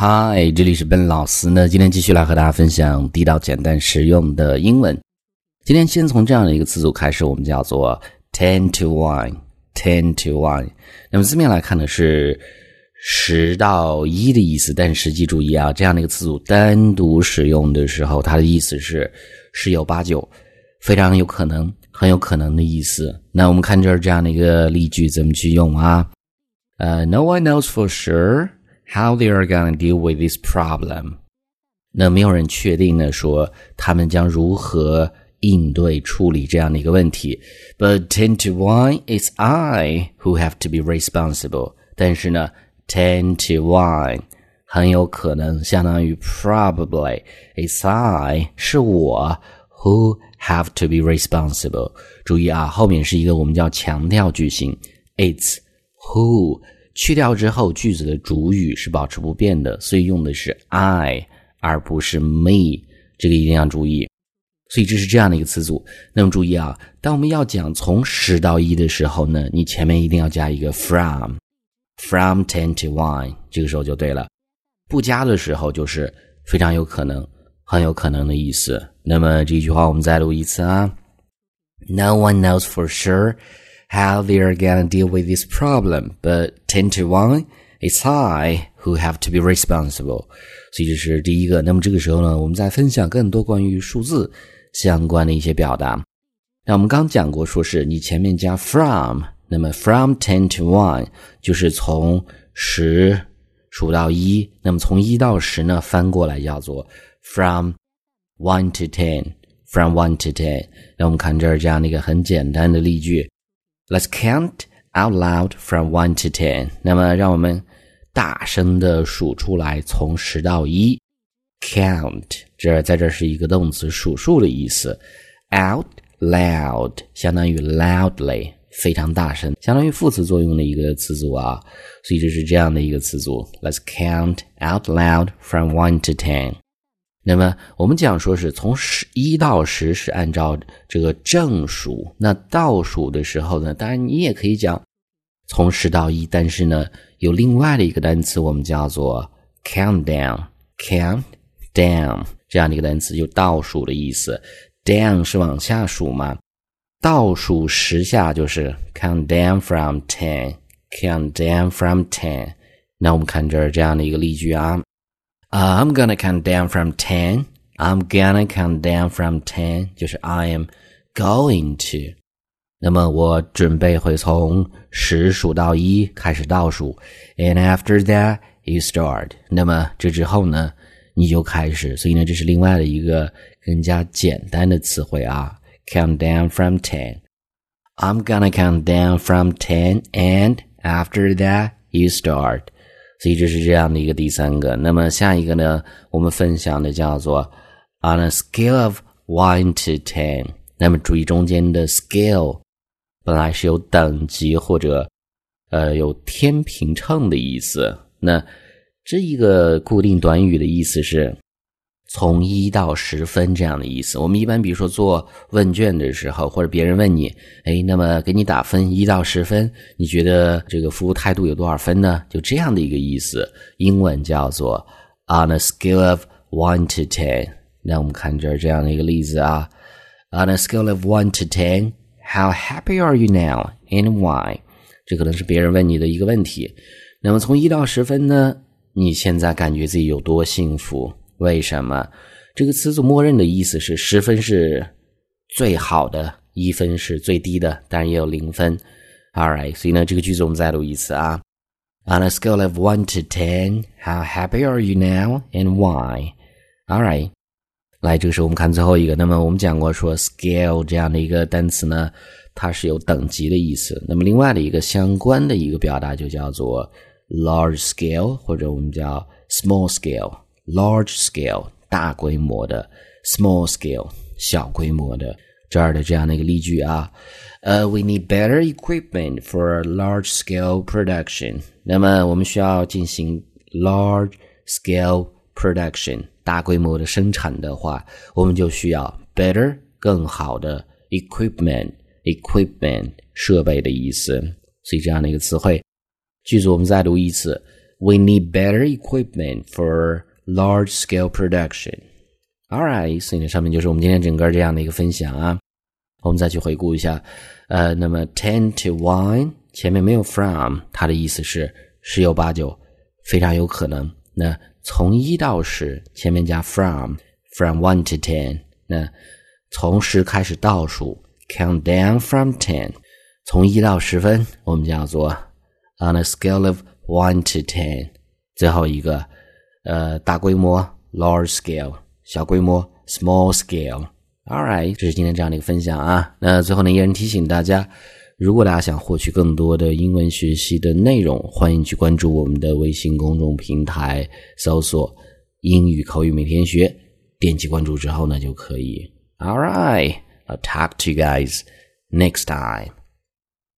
嗨，这里是笨老师呢。今天继续来和大家分享地道、简单、实用的英文。今天先从这样的一个词组开始，我们叫做 ten to one，ten to one。那么字面来看呢是十到一的意思，但实际注意啊，这样的一个词组单独使用的时候，它的意思是十有八九，非常有可能，很有可能的意思。那我们看这儿这样的一个例句怎么去用啊？呃，No one knows for sure。How they are gonna deal with this problem？那没有人确定呢，说他们将如何应对处理这样的一个问题。But ten to one, it's I who have to be responsible。但是呢，ten to one 很有可能相当于 probably it's I 是我 who have to be responsible。注意啊，后面是一个我们叫强调句型，it's who。 去掉之后，句子的主语是保持不变的，所以用的是 I 而不是 me，这个一定要注意。所以这是这样的一个词组。那么注意啊，当我们要讲从十到一的时候呢，你前面一定要加一个 from，from ten to one，这个时候就对了。不加的时候就是非常有可能、很有可能的意思。那么这句话我们再录一次啊，No one knows for sure。How they are gonna deal with this problem, but ten to one, it's I who have to be responsible. 所以这是第一个。那么这个时候呢，我们再分享更多关于数字相关的一些表达。那我们刚讲过，说是你前面加 from，那么 from ten to one 就是从十数到一。那么从一到十呢，翻过来叫做 from one to ten。From one to ten，那我们看这儿这样的一个很简单的例句。Let's count out loud from one to ten。那么，让我们大声的数出来，从十到一。Count，这在这是一个动词，数数的意思。Out loud 相当于 loudly，非常大声，相当于副词作用的一个词组啊。所以这是这样的一个词组。Let's count out loud from one to ten。那么我们讲说是从十一到十是按照这个正数，那倒数的时候呢，当然你也可以讲从十到一，但是呢有另外的一个单词，我们叫做 count down，count down 这样的一个单词，就倒数的意思。down 是往下数嘛，倒数十下就是 count down from ten，count down from ten。那我们看这儿这样的一个例句啊。Uh, I'm gonna count down from ten. I'm gonna count down from ten，就是 I am going to。那么我准备会从十数到一开始倒数，and after that you start。那么这之后呢，你就开始。所以呢，这是另外的一个更加简单的词汇啊，count down from ten。I'm gonna count down from ten, and after that you start。 所以这是这样的一个第三个。那么下一个呢？我们分享的叫做 on a scale of one to ten。那么注意中间的 scale 本来是有等级或者呃有天平秤的意思。那这一个固定短语的意思是。从一到十分这样的意思。我们一般比如说做问卷的时候，或者别人问你，哎，那么给你打分一到十分，你觉得这个服务态度有多少分呢？就这样的一个意思。英文叫做 on a scale of one to ten。那我们看这儿这样的一个例子啊，on a scale of one to ten，how happy are you now and why？这可能是别人问你的一个问题。那么从一到十分呢，你现在感觉自己有多幸福？为什么这个词组默认的意思是十分是最好的，一分是最低的，当然也有零分。All right，所以呢，这个句子我们再读一次啊。On a scale of one to ten, how happy are you now and why? All right，来，这个时候我们看最后一个。那么我们讲过说，scale 这样的一个单词呢，它是有等级的意思。那么另外的一个相关的一个表达就叫做 large scale，或者我们叫 small scale。large scale 大规模的，small scale 小规模的，这儿的这样的一个例句啊，呃，we need better equipment for large scale production。那么我们需要进行 large scale production 大规模的生产的话，我们就需要 better 更好的 equipment，equipment 设备的意思。所以这样的一个词汇，句子我们再读一次。 we need better equipment for large scale production。All right，所以呢，上面就是我们今天整个这样的一个分享啊。我们再去回顾一下，呃，那么 ten to one 前面没有 from，它的意思是十有八九，非常有可能。那从一到十，前面加 from，from one to ten，那从十开始倒数，count down from ten，从一到十分，我们叫做 on a scale of one to ten。最后一个，呃，大规模 large scale，小规模 small scale。All right，这是今天这样的一个分享啊。那最后呢，依然提醒大家，如果大家想获取更多的英文学习的内容，欢迎去关注我们的微信公众平台，搜索“英语口语每天学”，点击关注之后呢就可以。All right，I'll talk to you guys next time.